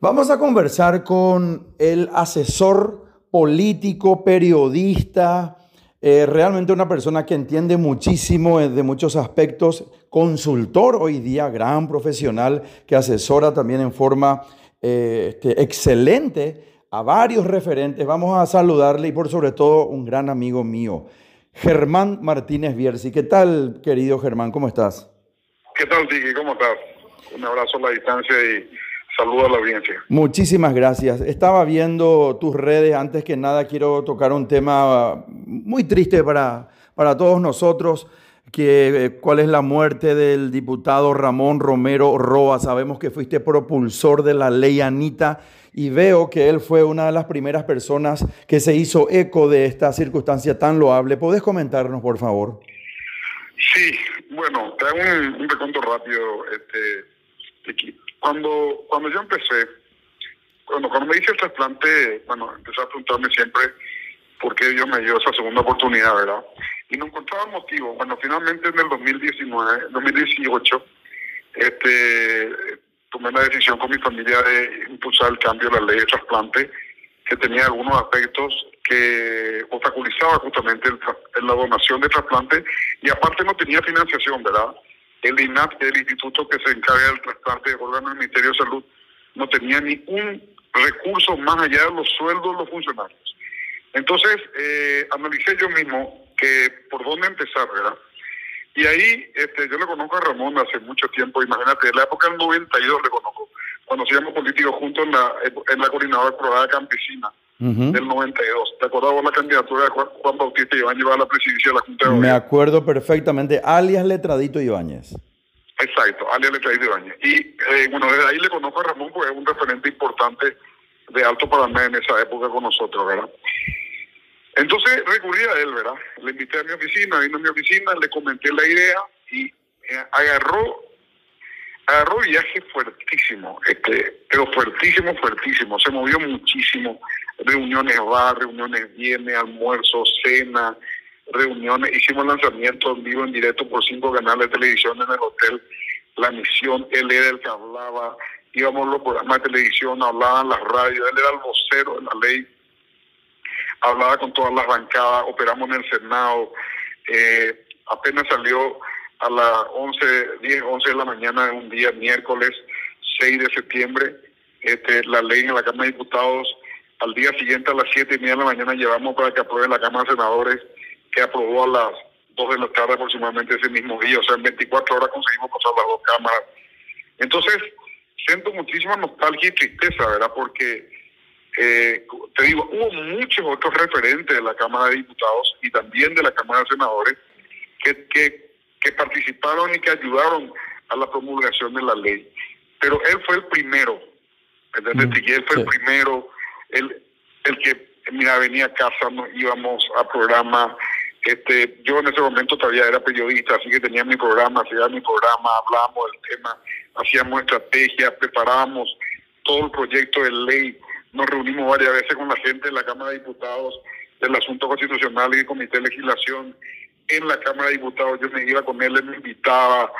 Vamos a conversar con el asesor político, periodista, eh, realmente una persona que entiende muchísimo de muchos aspectos, consultor hoy día, gran profesional que asesora también en forma eh, este, excelente a varios referentes. Vamos a saludarle y por sobre todo un gran amigo mío, Germán Martínez Bierzi. ¿Qué tal, querido Germán? ¿Cómo estás? ¿Qué tal, Tiki? ¿Cómo estás? Un abrazo a la distancia y Saludos a la audiencia. Muchísimas gracias. Estaba viendo tus redes. Antes que nada, quiero tocar un tema muy triste para, para todos nosotros. Que, eh, ¿Cuál es la muerte del diputado Ramón Romero Roa? Sabemos que fuiste propulsor de la ley Anita y veo que él fue una de las primeras personas que se hizo eco de esta circunstancia tan loable. ¿Puedes comentarnos, por favor? Sí, bueno, te hago un, un reconto rápido, este, cuando, cuando yo empecé, cuando, cuando me hice el trasplante, bueno, empecé a preguntarme siempre por qué Dios me dio esa segunda oportunidad, ¿verdad? Y no encontraba motivo. Bueno, finalmente en el 2019, 2018, este, tomé la decisión con mi familia de impulsar el cambio de la ley de trasplante, que tenía algunos aspectos que obstaculizaba justamente la donación de trasplante y aparte no tenía financiación, ¿verdad? El INAP, el instituto que se encarga del trasplante de órganos del Ministerio de Salud, no tenía ni un recurso más allá de los sueldos de los funcionarios. Entonces, eh, analicé yo mismo que por dónde empezar, ¿verdad? Y ahí este, yo le conozco a Ramón hace mucho tiempo, imagínate, en la época del 92 le conozco, cuando hacíamos políticos juntos en la, en la coordinadora programa campesina del 92. ¿Te acuerdas vos la candidatura de Juan, Bautista Ibáñez a la presidencia de la Junta de Me acuerdo perfectamente, alias Letradito Ibáñez. Exacto, alias Letradito Ibáñez. Y eh, bueno, desde ahí le conozco a Ramón, porque es un referente importante de Alto Paraná en esa época con nosotros, ¿verdad? Entonces recurrí a él, ¿verdad? Le invité a mi oficina, vino a mi oficina, le comenté la idea y eh, agarró agarró viaje fuertísimo, este, pero fuertísimo, fuertísimo. Se movió muchísimo. Reuniones va, reuniones viene, almuerzo, cena, reuniones. Hicimos lanzamiento en vivo, en directo por cinco canales de televisión en el hotel. La misión, él era el que hablaba. Íbamos los programas de televisión, hablaban las radios. Él era el vocero de la ley. Hablaba con todas las bancadas. Operamos en el Senado. Eh, apenas salió a las 11, 10, 11 de la mañana un día, miércoles 6 de septiembre, este, la ley en la Cámara de Diputados. Al día siguiente, a las 7 y media de la mañana, llevamos para que apruebe la Cámara de Senadores, que aprobó a las 2 de la tarde aproximadamente ese mismo día. O sea, en 24 horas conseguimos pasar las dos cámaras. Entonces, siento muchísima nostalgia y tristeza, ¿verdad? Porque, eh, te digo, hubo muchos otros referentes de la Cámara de Diputados y también de la Cámara de Senadores que, que que participaron y que ayudaron a la promulgación de la ley. Pero él fue el primero, ¿entendés? Mm, él fue el primero, el, el que, mira, venía a casa, nos íbamos a programa. Este, yo en ese momento todavía era periodista, así que tenía mi programa, hacía mi programa, hablábamos del tema, hacíamos estrategia, preparábamos todo el proyecto de ley, nos reunimos varias veces con la gente de la Cámara de Diputados del asunto constitucional y el Comité de Legislación en la Cámara de Diputados, yo me iba con él, él me invitaba,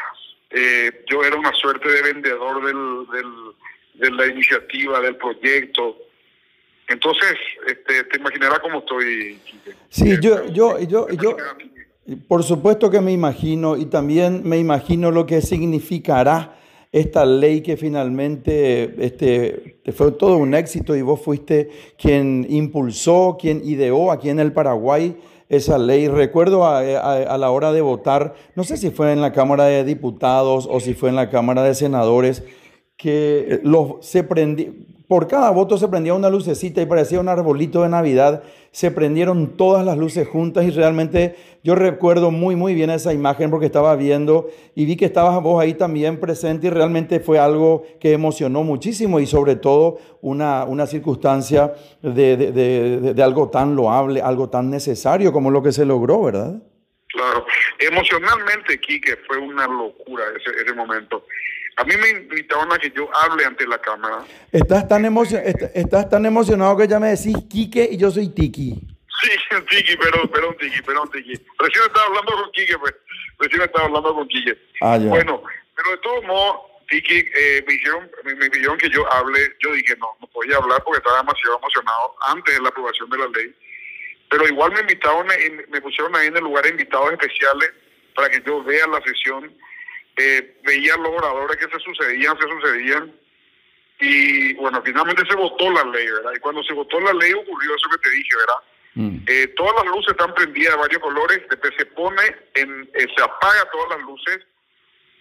eh, yo era una suerte de vendedor del, de la iniciativa, del proyecto. Entonces, este, te imaginarás cómo estoy. Sí, yo, yo, yo, yo, por supuesto que me imagino y también me imagino lo que significará esta ley que finalmente este, fue todo un éxito y vos fuiste quien impulsó, quien ideó aquí en el Paraguay esa ley. Recuerdo a, la hora de votar, no sé si fue en la Cámara de Diputados o si fue en la Cámara de Senadores, que los, se prendí, por cada voto se prendía una lucecita y parecía un arbolito de Navidad. Se prendieron todas las luces juntas y realmente yo recuerdo muy, muy bien esa imagen porque estaba viendo y vi que estabas vos ahí también presente y realmente fue algo que emocionó muchísimo y sobre todo una, una circunstancia de, de, de, algo tan loable, algo tan necesario como lo que se logró, ¿verdad? Claro, emocionalmente, Quique, fue una locura ese, ese momento. A mí me invitaron a que yo hable ante la cámara. Estás tan, estás tan emocionado que ya me decís Quique y yo soy Tiki. Sí, Tiki, perdón, perdón, Tiki, perdón, Tiki. Recién estaba hablando con Quique, pues. Recién estaba hablando con Quique. Ah, ya. Bueno, pero de todos modos, Tiki, eh, me, hicieron, me, pidieron que yo hable, yo dije no, no podía hablar porque estaba demasiado emocionado antes de la aprobación de la ley, pero igual me invitaron, me pusieron ahí en el lugar de invitados especiales para que yo vea la sesión, eh, veía los oradores que se sucedían, se sucedían, y bueno, finalmente se votó la ley, ¿verdad? Y cuando se votó la ley ocurrió eso que te dije, ¿verdad? Mm. Eh, todas las luces están prendidas de varios colores, después se pone, en, eh, se apaga todas las luces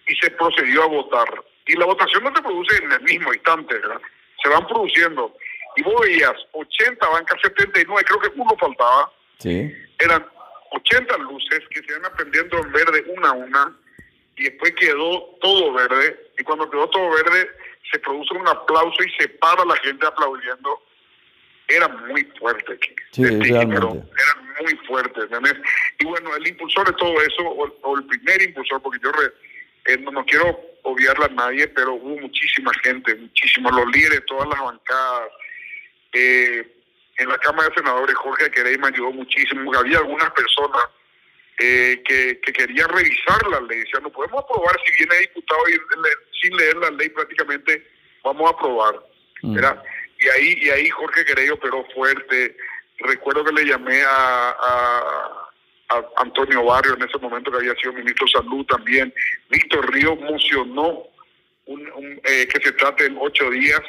y se procedió a votar. Y la votación no se produce en el mismo instante, ¿verdad? Se van produciendo. Y vos veías 80 bancas, 79, creo que uno faltaba. Sí. Eran 80 luces que se iban aprendiendo en verde una a una y después quedó todo verde. Y cuando quedó todo verde, se produce un aplauso y se para la gente aplaudiendo era muy fuerte. Sí, realmente. era muy fuerte, Y bueno, el impulsor de todo eso, o, el primer impulsor, porque yo eh, no, quiero obviarla a nadie, pero hubo muchísima gente, muchísimos, los líderes, todas las bancadas. Eh, en la Cámara de Senadores, Jorge Querey me ayudó muchísimo. Había algunas personas eh, que, que querían revisar la ley. Decían, no podemos aprobar si viene diputado y sin leer la ley prácticamente, vamos a aprobar. Mm. Y ahí, y ahí Jorge Querey operó fuerte. Recuerdo que le llamé a, a, Antonio Barrio en ese momento que había sido ministro de Salud también. Víctor Río emocionó un, eh, que se trate en ocho días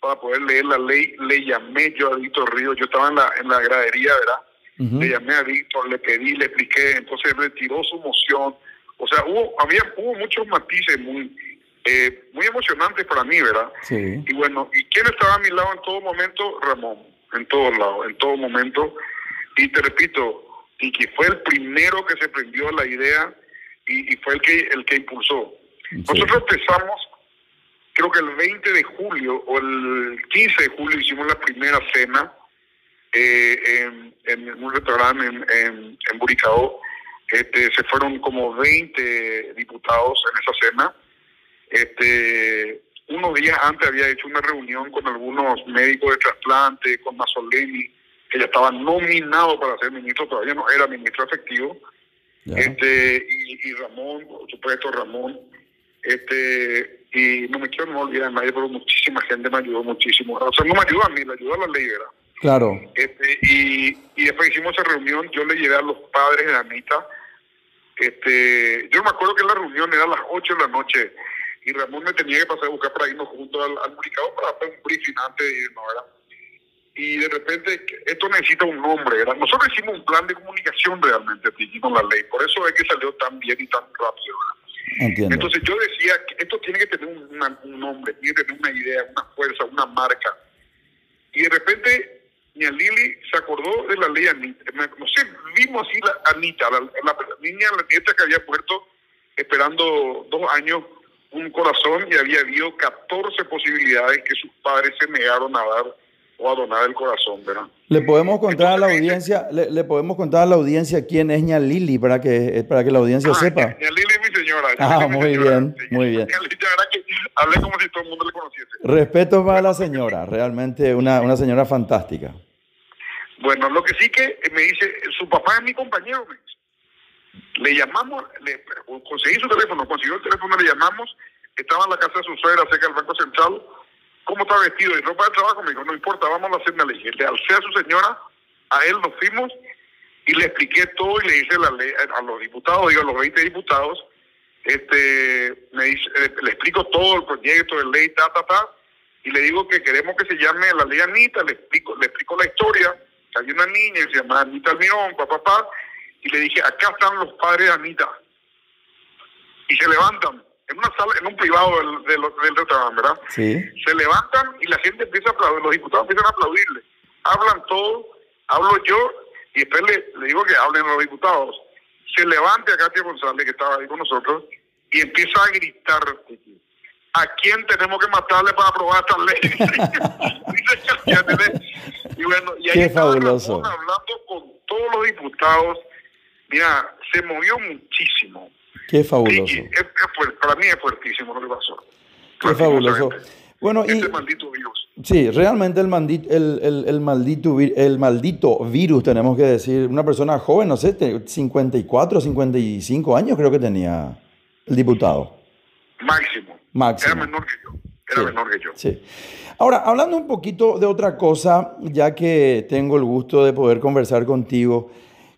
para poder leer la ley. Le llamé yo a Víctor Río, yo estaba en la, en la gradería, ¿verdad? Le llamé a Víctor, le pedí, le expliqué, entonces retiró su moción. O sea, hubo, había, hubo muchos matices muy, eh, muy emocionante para mí, ¿verdad? Sí. Y bueno, ¿y quién estaba a mi lado en todo momento? Ramón, en todos lados, en todo momento. Y te repito, y que fue el primero que se prendió la idea y, fue el que el que impulsó. Nosotros empezamos, creo que el 20 de julio o el 15 de julio hicimos la primera cena eh, en, un restaurante en, en, en Buricao. Este, se fueron como 20 diputados en esa cena este, unos días antes había hecho una reunión con algunos médicos de trasplante, con Mazzoleni, que ya estaba nominado para ser ministro, todavía no era ministro efectivo. Este, y, Ramón, por supuesto, Ramón. Este, y no me quiero no olvidar a nadie, pero muchísima gente me ayudó muchísimo. O sea, no me ayudó a mí, le ayudó a la ley, ¿verdad? Claro. Este, y, y después hicimos esa reunión, yo le llevé a los padres de Anita. Este, yo me acuerdo que la reunión era a las 8 de la noche y Ramón me tenía que pasar a buscar para irnos juntos al, al para hacer un briefing antes de irnos, ¿verdad? Y de repente, esto necesita un nombre, ¿verdad? Nosotros hicimos un plan de comunicación realmente, con la ley, por eso es que salió tan bien y tan rápido, Entiendo. Entonces yo decía que esto tiene que tener un nombre, tiene que tener una idea, una fuerza, una marca. Y de repente, niña Lili se acordó de la ley Anita. No sé, vimos así la Anita, la, la, niña, la nieta que había muerto esperando dos años un corazón y había habido 14 posibilidades que sus padres se negaron a dar o a donar el corazón, ¿verdad? Le podemos contar a la audiencia, le, podemos contar a la audiencia quién es Ña Lili para que para que la audiencia ah, sepa. Ña Lili es mi señora. Ah, muy bien, muy bien. que hablé como si todo el mundo le conociese. Respeto para la señora, realmente una, una señora fantástica. Bueno, lo que sí que me dice, su papá es mi compañero, me dice. Le llamamos, le, conseguí su teléfono, consiguió el teléfono, le llamamos, estaba en la casa de su suegra cerca del Banco Central. ¿Cómo está vestido? Y ropa de trabajo, me dijo, no importa, vamos a hacer una ley. Le alcé a su señora, a él nos fuimos y le expliqué todo y le hice la ley a los diputados, digo, a los 20 diputados, este, me dice, eh, le, explico todo el proyecto de ley, ta, ta, ta, y le digo que queremos que se llame la ley Anita, le explico, le explico la historia, que hay una niña que se llama Anita Almirón, papá, papá, y le dije, acá están los padres de Anita. Y se levantan en una sala, en un privado del, del, del restaurante, ¿verdad? Sí. Se levantan y la gente empieza a aplaudir, los diputados empiezan a aplaudirle. Hablan todo, hablo yo y después le, digo que hablen los diputados. Se levanta Katia González, que estaba ahí con nosotros, y empieza a gritar, ¿a quién tenemos que matarle para aprobar esta ley? y bueno, y ahí fabuloso. hablando con todos los diputados Mira, se movió muchísimo. Qué fabuloso. para mí es fuertísimo lo que pasó. Qué fabuloso. Bueno, este y, maldito virus. Sí, realmente el, maldito, el, el, el, maldito, el maldito virus, tenemos que decir, una persona joven, no sé, 54, 55 años creo que tenía el diputado. Máximo. Máximo. Era menor que yo. Era menor que yo. Sí. Ahora, hablando un poquito de otra cosa, ya que tengo el gusto de poder conversar contigo,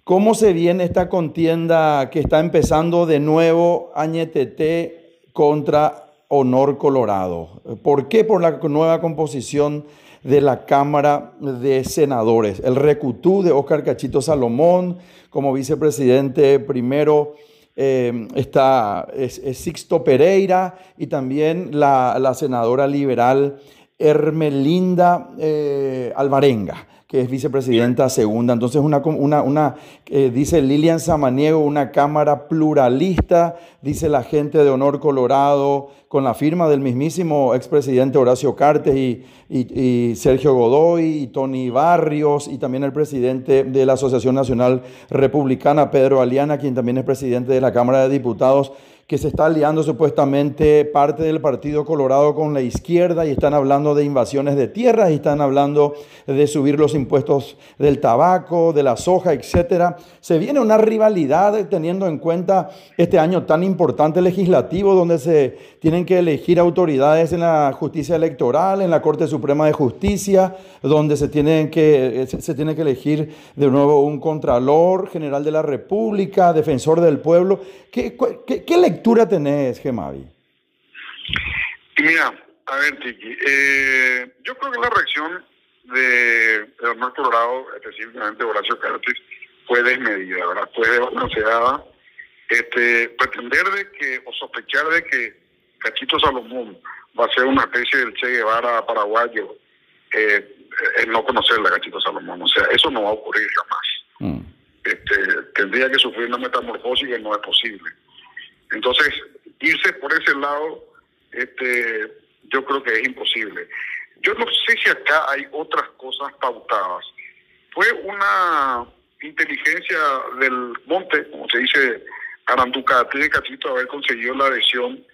¿cómo se viene esta contienda que está empezando de nuevo Añetete contra Honor Colorado? ¿Por qué? Por la nueva composición de la Cámara de Senadores. El recutú de Oscar Cachito Salomón como vicepresidente primero. Eh, está Sixto Pereira y también la, senadora liberal Hermelinda eh, Alvarenga que es vicepresidenta segunda. Entonces, una, una, una eh, dice Lilian Samaniego, una cámara pluralista, dice la gente de Honor Colorado, con la firma del mismísimo expresidente Horacio Cartes y, y, Sergio Godoy y Tony Barrios y también el presidente de la Asociación Nacional Republicana, Pedro Aliana, quien también es presidente de la Cámara de Diputados que se está aliando supuestamente parte del Partido Colorado con la izquierda y están hablando de invasiones de tierras y están hablando de subir los impuestos del tabaco, de la soja, etcétera. Se viene una rivalidad teniendo en cuenta este año tan importante legislativo donde se tienen que elegir autoridades en la justicia electoral, en la Corte Suprema de Justicia, donde se tienen que se tiene que elegir de nuevo un contralor general de la República, defensor del pueblo. ¿Qué, qué, qué lectura tenés, Gemavi? Mira, a ver, Tiki, eh, yo creo que la reacción de Hernán Colorado, específicamente Horacio Cartes, fue desmedida, ¿verdad? Fue desbalanceada. Este, pretender de que, o sospechar de que Cachito Salomón va a ser una especie del Che Guevara paraguayo, eh, no conocerle a Cachito Salomón. O sea, eso no va a ocurrir jamás. Mm. Este, tendría que sufrir una metamorfosis que no es posible. Entonces, irse por ese lado, este, yo creo que es imposible. Yo no sé si acá hay otras cosas pautadas. Fue una inteligencia del monte, como se dice, Aranducate de Cachito, haber conseguido la adhesión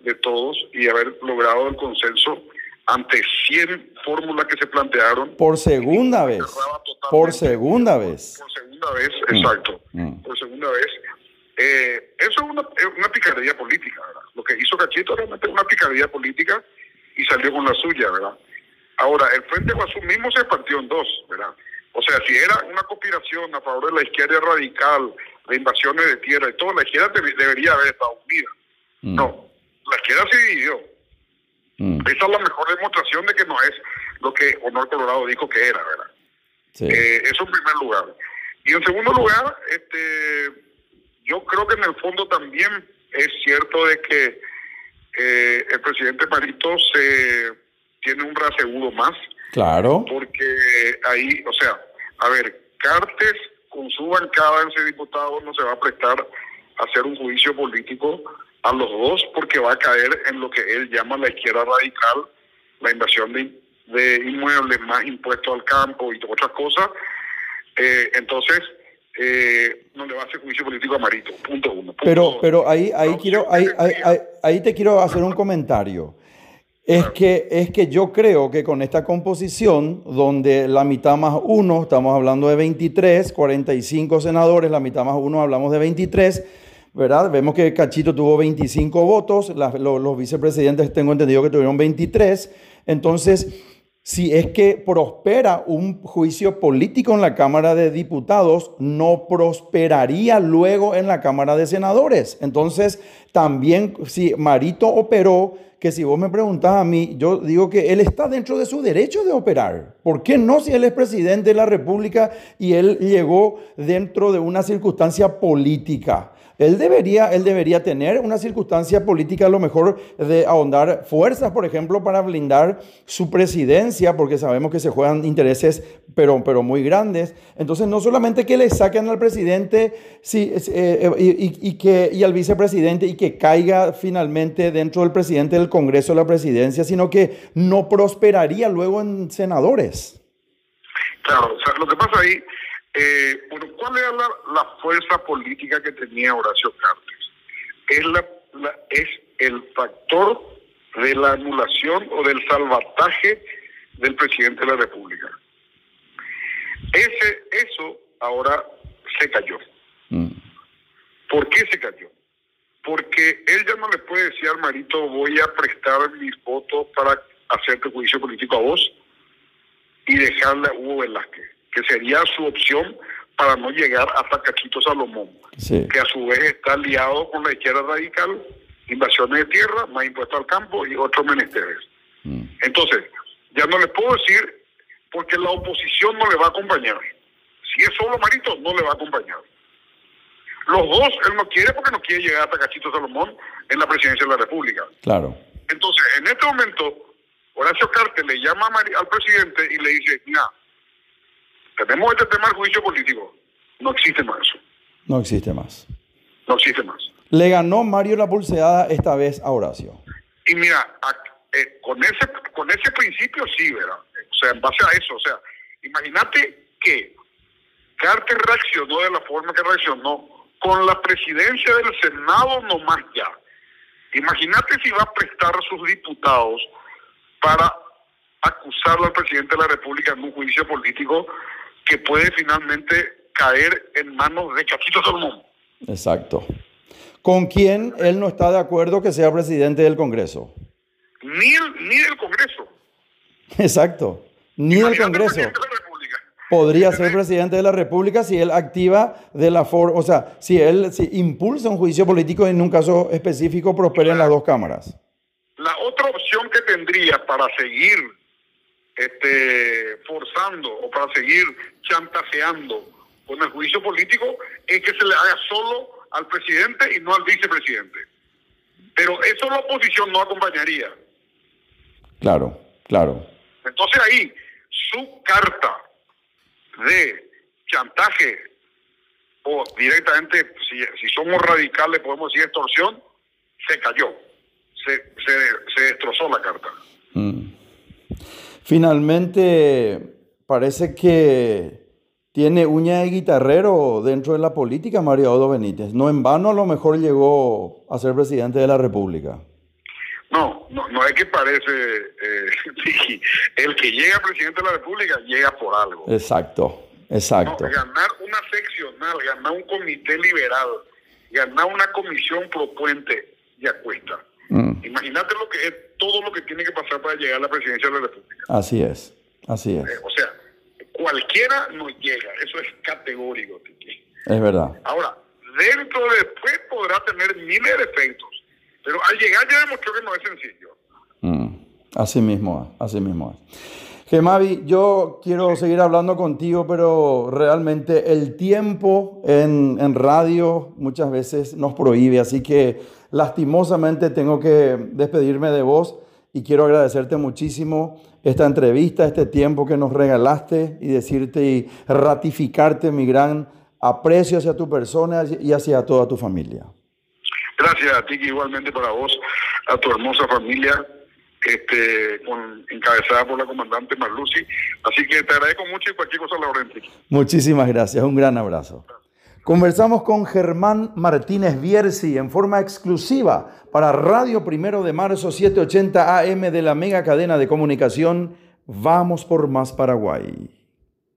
de todos y haber logrado el consenso ante 100 fórmulas que se plantearon. Por segunda vez. Por segunda vez. Por segunda vez, exacto. Mm. Por segunda vez. Eh, eso es una, una picardía política, ¿verdad? Lo que hizo Cachito realmente es una picardía política y salió con la suya, ¿verdad? Ahora, el Frente Guasú mismo se partió en dos, ¿verdad? O sea, si era una conspiración a favor de la izquierda radical, de invasiones de tierra y todo, la izquierda debería haber estado unida. Mm. No, la izquierda se dividió. Mm. Esa es la mejor demostración de que no es lo que Honor Colorado dijo que era, ¿verdad? Eh, eso en primer lugar. Y en segundo lugar, este yo creo que en el fondo también es cierto de que eh, el presidente Marito se tiene un raseguro más. Claro. Porque ahí, o sea, a ver, Cartes con su bancada en ese diputado no se va a prestar a hacer un juicio político a los dos porque va a caer en lo que él llama la izquierda radical, la invasión de, de inmuebles, más impuestos al campo y otras cosas. Eh, entonces, eh, no le va a hacer juicio político a Marito, punto uno. pero, pero ahí, ahí, quiero, ahí, ahí, te quiero hacer un comentario. Es que, es que yo creo que con esta composición, donde la mitad más uno, estamos hablando de 23, 45 senadores, la mitad más uno hablamos de 23, ¿verdad? Vemos que Cachito tuvo 25 votos, los, los vicepresidentes tengo entendido que tuvieron 23, entonces si es que prospera un juicio político en la Cámara de Diputados, no prosperaría luego en la Cámara de Senadores. Entonces, también si Marito operó, que si vos me preguntás a mí, yo digo que él está dentro de su derecho de operar. ¿Por qué no si él es presidente de la República y él llegó dentro de una circunstancia política? Él debería, él debería tener una circunstancia política a lo mejor de ahondar fuerzas, por ejemplo, para blindar su presidencia, porque sabemos que se juegan intereses, pero, pero muy grandes. Entonces, no solamente que le saquen al presidente sí, eh, y, que, y al vicepresidente y que caiga finalmente dentro del presidente del Congreso de la presidencia, sino que no prosperaría luego en senadores. Claro, o sea, lo que pasa ahí eh, bueno, ¿cuál era la, fuerza política que tenía Horacio Cartes? Es, la, es el factor de la anulación o del salvataje del presidente de la República. Ese, eso ahora se cayó. Mm. ¿Por qué se cayó? porque él ya no le puede decir al Marito, voy a prestar mis votos para hacerte juicio político a vos y dejarle a Hugo Velázquez, que sería su opción para no llegar hasta Cachito Salomón, que a su vez está aliado con la izquierda radical, invasiones de tierra, más impuestos al campo y otros menesteres. Mm. Entonces, ya no le puedo decir porque la oposición no le va a acompañar. Si es solo Marito, no le va a acompañar. Los dos, él no quiere porque no quiere llegar hasta Cachito Salomón en la presidencia de la República. Claro. Entonces, en este momento, Horacio Carte le llama al presidente y le dice, mira, tenemos este tema del juicio político. No existe más eso. No existe más. No existe más. Le ganó Mario la pulseada esta vez a Horacio. Y mira, eh, con, ese, con ese principio sí, ¿verdad? O sea, en base a eso, o sea, imagínate que Carter reaccionó de la forma que reaccionó con la presidencia del Senado nomás ya. Imagínate si va a prestar a sus diputados para acusarlo al presidente de la República en un juicio político que puede finalmente caer en manos de Cachito Salomón. Exacto. ¿Con quién él no está de acuerdo que sea presidente del Congreso? Ni, ni del Congreso. Exacto. Ni del Congreso podría ser presidente de la República si él activa de la forma, o sea, si él si impulsa un juicio político en un caso específico prospera en las dos cámaras. La otra opción que tendría para seguir este, forzando o para seguir chantajeando con el juicio político es que se le haga solo al presidente y no al vicepresidente. Pero eso la oposición no acompañaría. Claro, claro. Entonces ahí su carta de chantaje o directamente, si, si somos radicales, podemos decir extorsión, se cayó, se, se, destrozó la carta. Mm. Finalmente, parece que tiene uña de guitarrero dentro de la política María Odo Benítez. No en vano a lo mejor llegó a ser presidente de la República. No, no, no es que parece, eh, el que llega presidente de la República llega por algo. Exacto, exacto. ganar una seccional, ganar un comité liberal, ganar una comisión propuente ya cuesta. Mm. Imagínate lo que es todo lo que tiene que pasar para llegar a la presidencia de la República. Así es, así es. Eh, o sea, cualquiera no llega, eso es categórico. Es verdad. Ahora, dentro de después podrá tener miles de efectos pero al llegar ya demostró que no es sencillo. Mm, así mismo, así mismo. Gemavi, yo quiero seguir hablando contigo, pero realmente el tiempo en, en, radio muchas veces nos prohíbe, así que lastimosamente tengo que despedirme de vos y quiero agradecerte muchísimo esta entrevista, este tiempo que nos regalaste y decirte y ratificarte mi gran aprecio hacia tu persona y hacia toda tu familia. Gracias a ti, igualmente para vos, a tu hermosa familia, este, encabezada por la comandante Marluci. Así que te agradezco mucho y cualquier cosa la orden. Muchísimas gracias, un gran abrazo. Conversamos con Germán Martínez Bierzi en forma exclusiva para Radio Primero de Marzo 780 AM de la mega cadena de comunicación Vamos por Más Paraguay.